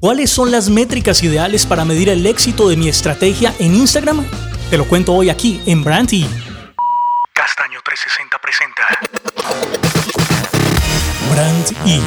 ¿Cuáles son las métricas ideales para medir el éxito de mi estrategia en Instagram? Te lo cuento hoy aquí en Brandy. Castaño 360 presenta Brand E,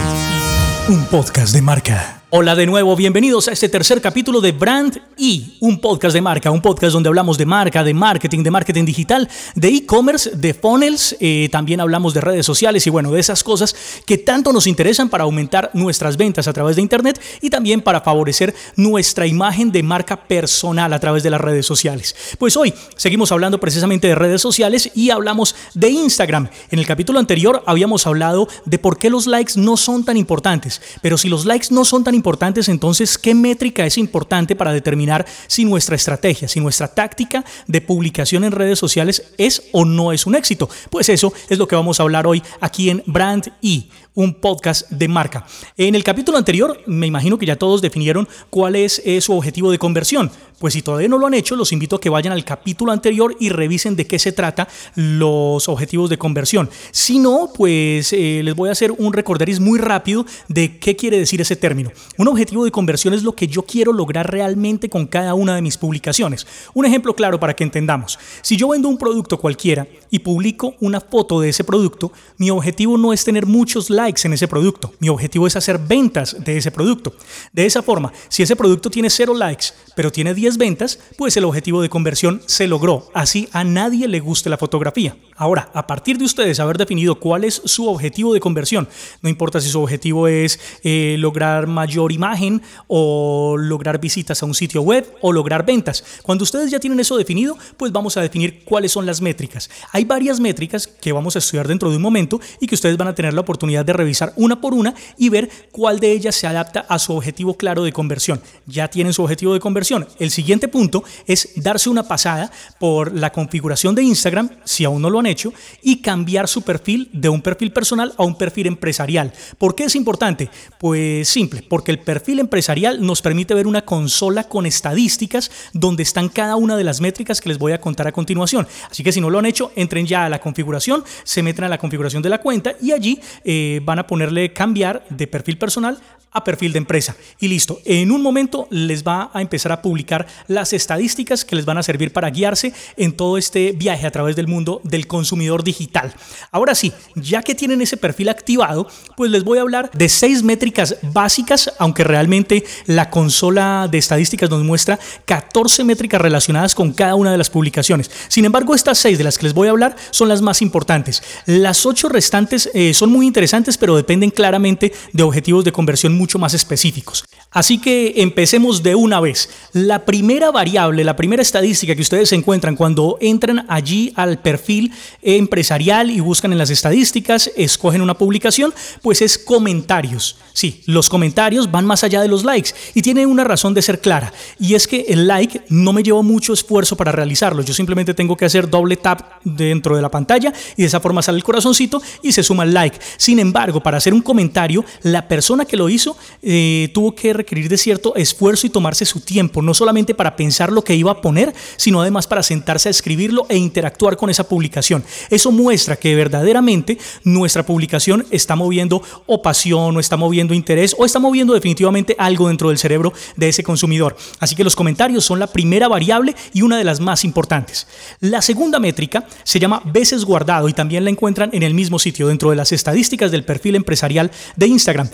un podcast de marca. Hola de nuevo, bienvenidos a este tercer capítulo de Brand E, un podcast de marca, un podcast donde hablamos de marca, de marketing, de marketing digital, de e-commerce, de funnels, eh, también hablamos de redes sociales y bueno, de esas cosas que tanto nos interesan para aumentar nuestras ventas a través de Internet y también para favorecer nuestra imagen de marca personal a través de las redes sociales. Pues hoy seguimos hablando precisamente de redes sociales y hablamos de Instagram. En el capítulo anterior habíamos hablado de por qué los likes no son tan importantes, pero si los likes no son tan importantes, entonces, ¿qué métrica es importante para determinar si nuestra estrategia, si nuestra táctica de publicación en redes sociales es o no es un éxito? Pues eso es lo que vamos a hablar hoy aquí en Brand E, un podcast de marca. En el capítulo anterior, me imagino que ya todos definieron cuál es su objetivo de conversión. Pues si todavía no lo han hecho, los invito a que vayan al capítulo anterior y revisen de qué se trata los objetivos de conversión. Si no, pues eh, les voy a hacer un recorderis muy rápido de qué quiere decir ese término. Un objetivo de conversión es lo que yo quiero lograr realmente con cada una de mis publicaciones. Un ejemplo claro para que entendamos. Si yo vendo un producto cualquiera y publico una foto de ese producto, mi objetivo no es tener muchos likes en ese producto. Mi objetivo es hacer ventas de ese producto. De esa forma, si ese producto tiene cero likes, pero tiene 10 ventas, pues el objetivo de conversión se logró. Así a nadie le guste la fotografía. Ahora, a partir de ustedes haber definido cuál es su objetivo de conversión, no importa si su objetivo es eh, lograr mayor imagen o lograr visitas a un sitio web o lograr ventas. Cuando ustedes ya tienen eso definido, pues vamos a definir cuáles son las métricas. Hay varias métricas que vamos a estudiar dentro de un momento y que ustedes van a tener la oportunidad de revisar una por una y ver cuál de ellas se adapta a su objetivo claro de conversión. Ya tienen su objetivo de conversión. El siguiente punto es darse una pasada por la configuración de Instagram, si aún no lo han hecho, y cambiar su perfil de un perfil personal a un perfil empresarial. ¿Por qué es importante? Pues simple, porque el perfil empresarial nos permite ver una consola con estadísticas donde están cada una de las métricas que les voy a contar a continuación. Así que si no lo han hecho, entren ya a la configuración, se meten a la configuración de la cuenta y allí eh, van a ponerle cambiar de perfil personal a perfil de empresa. Y listo, en un momento les va a empezar a publicar las estadísticas que les van a servir para guiarse en todo este viaje a través del mundo del consumidor digital. Ahora sí, ya que tienen ese perfil activado, pues les voy a hablar de seis métricas básicas, aunque realmente la consola de estadísticas nos muestra 14 métricas relacionadas con cada una de las publicaciones. Sin embargo, estas seis de las que les voy a hablar son las más importantes. Las ocho restantes eh, son muy interesantes, pero dependen claramente de objetivos de conversión mucho más específicos. Así que empecemos de una vez. La primera variable, la primera estadística que ustedes encuentran cuando entran allí al perfil empresarial y buscan en las estadísticas, escogen una publicación, pues es comentarios. Sí, los comentarios van más allá de los likes y tiene una razón de ser clara. Y es que el like no me lleva mucho esfuerzo para realizarlo. Yo simplemente tengo que hacer doble tap dentro de la pantalla y de esa forma sale el corazoncito y se suma el like. Sin embargo, para hacer un comentario, la persona que lo hizo eh, tuvo que requerir de cierto esfuerzo y tomarse su tiempo, no solamente para pensar lo que iba a poner, sino además para sentarse a escribirlo e interactuar con esa publicación. Eso muestra que verdaderamente nuestra publicación está moviendo o pasión o está moviendo interés o está moviendo definitivamente algo dentro del cerebro de ese consumidor. Así que los comentarios son la primera variable y una de las más importantes. La segunda métrica se llama veces guardado y también la encuentran en el mismo sitio dentro de las estadísticas del perfil empresarial de Instagram.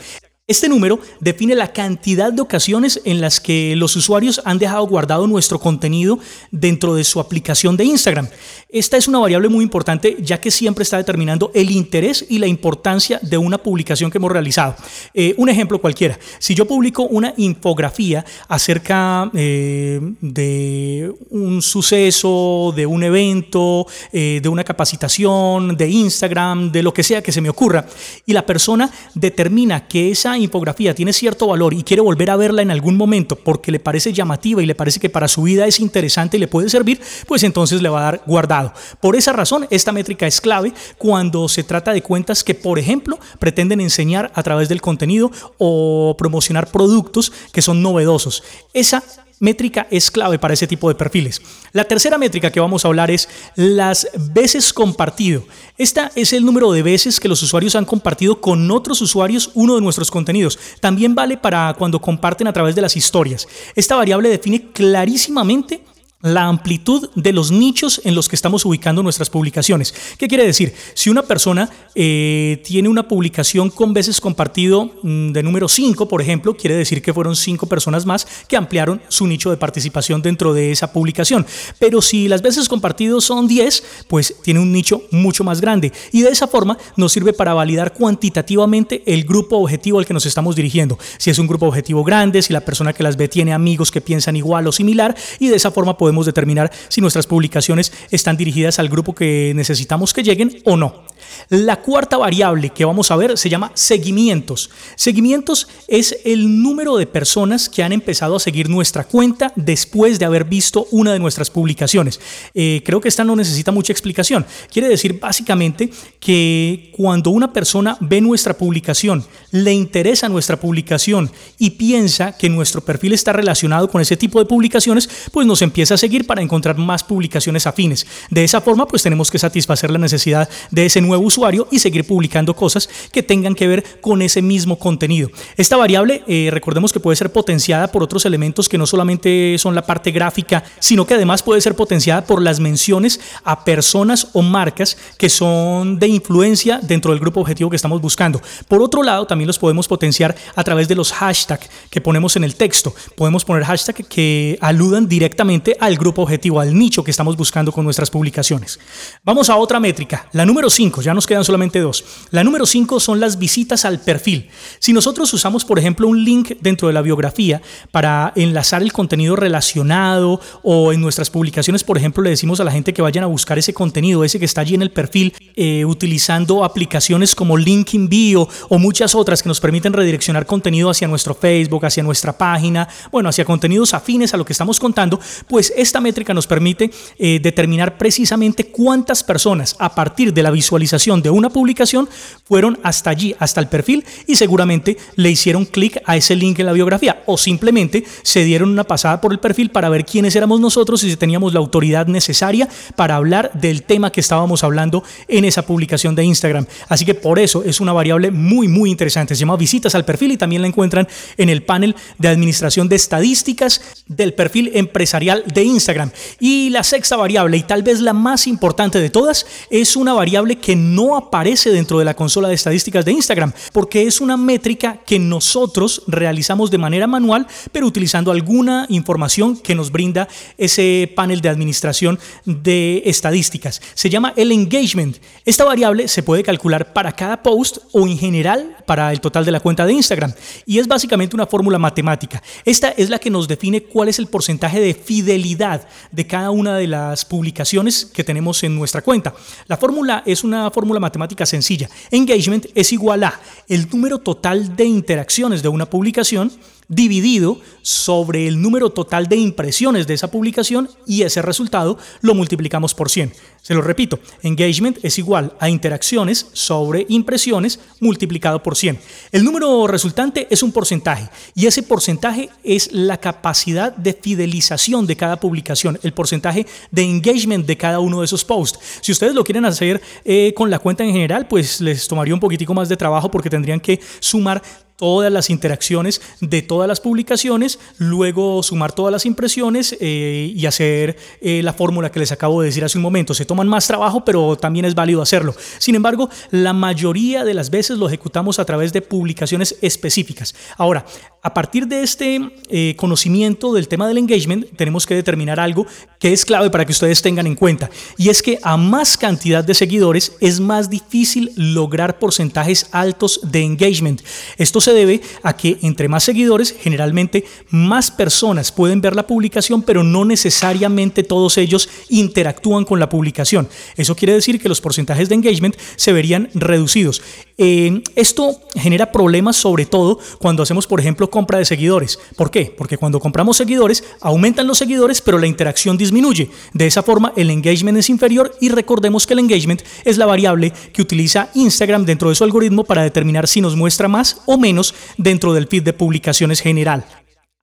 Este número define la cantidad de ocasiones en las que los usuarios han dejado guardado nuestro contenido dentro de su aplicación de Instagram. Esta es una variable muy importante ya que siempre está determinando el interés y la importancia de una publicación que hemos realizado. Eh, un ejemplo cualquiera, si yo publico una infografía acerca eh, de un suceso, de un evento, eh, de una capacitación, de Instagram, de lo que sea que se me ocurra, y la persona determina que esa infografía tiene cierto valor y quiere volver a verla en algún momento porque le parece llamativa y le parece que para su vida es interesante y le puede servir, pues entonces le va a dar guardado. Por esa razón, esta métrica es clave cuando se trata de cuentas que, por ejemplo, pretenden enseñar a través del contenido o promocionar productos que son novedosos. Esa métrica es clave para ese tipo de perfiles. La tercera métrica que vamos a hablar es las veces compartido. Esta es el número de veces que los usuarios han compartido con otros usuarios uno de nuestros contenidos. También vale para cuando comparten a través de las historias. Esta variable define clarísimamente la amplitud de los nichos en los que estamos ubicando nuestras publicaciones. ¿Qué quiere decir? Si una persona eh, tiene una publicación con veces compartido mm, de número 5, por ejemplo, quiere decir que fueron 5 personas más que ampliaron su nicho de participación dentro de esa publicación. Pero si las veces compartidos son 10, pues tiene un nicho mucho más grande. Y de esa forma nos sirve para validar cuantitativamente el grupo objetivo al que nos estamos dirigiendo. Si es un grupo objetivo grande, si la persona que las ve tiene amigos que piensan igual o similar, y de esa forma podemos podemos determinar si nuestras publicaciones están dirigidas al grupo que necesitamos que lleguen o no. La cuarta variable que vamos a ver se llama seguimientos. Seguimientos es el número de personas que han empezado a seguir nuestra cuenta después de haber visto una de nuestras publicaciones. Eh, creo que esta no necesita mucha explicación. Quiere decir básicamente que cuando una persona ve nuestra publicación, le interesa nuestra publicación y piensa que nuestro perfil está relacionado con ese tipo de publicaciones, pues nos empieza seguir para encontrar más publicaciones afines. De esa forma, pues tenemos que satisfacer la necesidad de ese nuevo usuario y seguir publicando cosas que tengan que ver con ese mismo contenido. Esta variable, eh, recordemos que puede ser potenciada por otros elementos que no solamente son la parte gráfica, sino que además puede ser potenciada por las menciones a personas o marcas que son de influencia dentro del grupo objetivo que estamos buscando. Por otro lado, también los podemos potenciar a través de los hashtags que ponemos en el texto. Podemos poner hashtags que aludan directamente al grupo objetivo, al nicho que estamos buscando con nuestras publicaciones. Vamos a otra métrica, la número 5, ya nos quedan solamente dos. La número 5 son las visitas al perfil. Si nosotros usamos, por ejemplo, un link dentro de la biografía para enlazar el contenido relacionado o en nuestras publicaciones, por ejemplo, le decimos a la gente que vayan a buscar ese contenido, ese que está allí en el perfil, eh, utilizando aplicaciones como LinkedIn Bio o muchas otras que nos permiten redireccionar contenido hacia nuestro Facebook, hacia nuestra página, bueno, hacia contenidos afines a lo que estamos contando, pues esta métrica nos permite eh, determinar precisamente cuántas personas a partir de la visualización de una publicación fueron hasta allí, hasta el perfil y seguramente le hicieron clic a ese link en la biografía o simplemente se dieron una pasada por el perfil para ver quiénes éramos nosotros y si teníamos la autoridad necesaria para hablar del tema que estábamos hablando en esa publicación de Instagram. Así que por eso es una variable muy, muy interesante. Se llama visitas al perfil y también la encuentran en el panel de administración de estadísticas del perfil empresarial de Instagram. Y la sexta variable, y tal vez la más importante de todas, es una variable que no aparece dentro de la consola de estadísticas de Instagram, porque es una métrica que nosotros realizamos de manera manual, pero utilizando alguna información que nos brinda ese panel de administración de estadísticas. Se llama el engagement. Esta variable se puede calcular para cada post o en general para el total de la cuenta de Instagram. Y es básicamente una fórmula matemática. Esta es la que nos define cuál es el porcentaje de fidelidad de cada una de las publicaciones que tenemos en nuestra cuenta. La fórmula es una fórmula matemática sencilla. Engagement es igual a el número total de interacciones de una publicación dividido sobre el número total de impresiones de esa publicación y ese resultado lo multiplicamos por 100. Se lo repito, engagement es igual a interacciones sobre impresiones multiplicado por 100. El número resultante es un porcentaje y ese porcentaje es la capacidad de fidelización de cada publicación, el porcentaje de engagement de cada uno de esos posts. Si ustedes lo quieren hacer eh, con la cuenta en general, pues les tomaría un poquitico más de trabajo porque tendrían que sumar todas las interacciones de todas las publicaciones, luego sumar todas las impresiones eh, y hacer eh, la fórmula que les acabo de decir hace un momento. Se toman más trabajo, pero también es válido hacerlo. Sin embargo, la mayoría de las veces lo ejecutamos a través de publicaciones específicas. Ahora, a partir de este eh, conocimiento del tema del engagement, tenemos que determinar algo que es clave para que ustedes tengan en cuenta, y es que a más cantidad de seguidores es más difícil lograr porcentajes altos de engagement. Esto se debe a que entre más seguidores, generalmente más personas pueden ver la publicación, pero no necesariamente todos ellos interactúan con la publicación. Eso quiere decir que los porcentajes de engagement se verían reducidos. Eh, esto genera problemas sobre todo cuando hacemos, por ejemplo, compra de seguidores. ¿Por qué? Porque cuando compramos seguidores, aumentan los seguidores, pero la interacción disminuye. De esa forma, el engagement es inferior y recordemos que el engagement es la variable que utiliza Instagram dentro de su algoritmo para determinar si nos muestra más o menos dentro del feed de publicaciones general.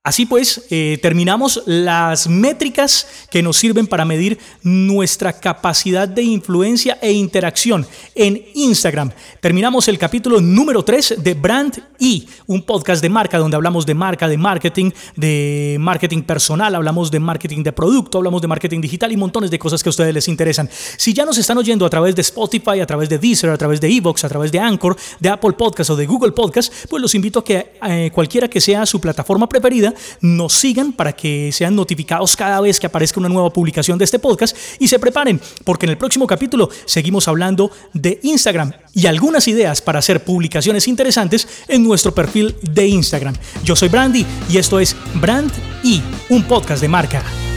Así pues, eh, terminamos las métricas que nos sirven para medir nuestra capacidad de influencia e interacción en Instagram. Terminamos el capítulo número 3 de Brand E, un podcast de marca donde hablamos de marca, de marketing, de marketing personal, hablamos de marketing de producto, hablamos de marketing digital y montones de cosas que a ustedes les interesan. Si ya nos están oyendo a través de Spotify, a través de Deezer, a través de Evox, a través de Anchor, de Apple Podcast o de Google Podcast, pues los invito a que eh, cualquiera que sea su plataforma preferida, nos sigan para que sean notificados cada vez que aparezca una nueva publicación de este podcast y se preparen, porque en el próximo capítulo seguimos hablando de Instagram y algunas ideas para hacer publicaciones interesantes en nuestro perfil de Instagram. Yo soy Brandy y esto es Brand y un podcast de marca.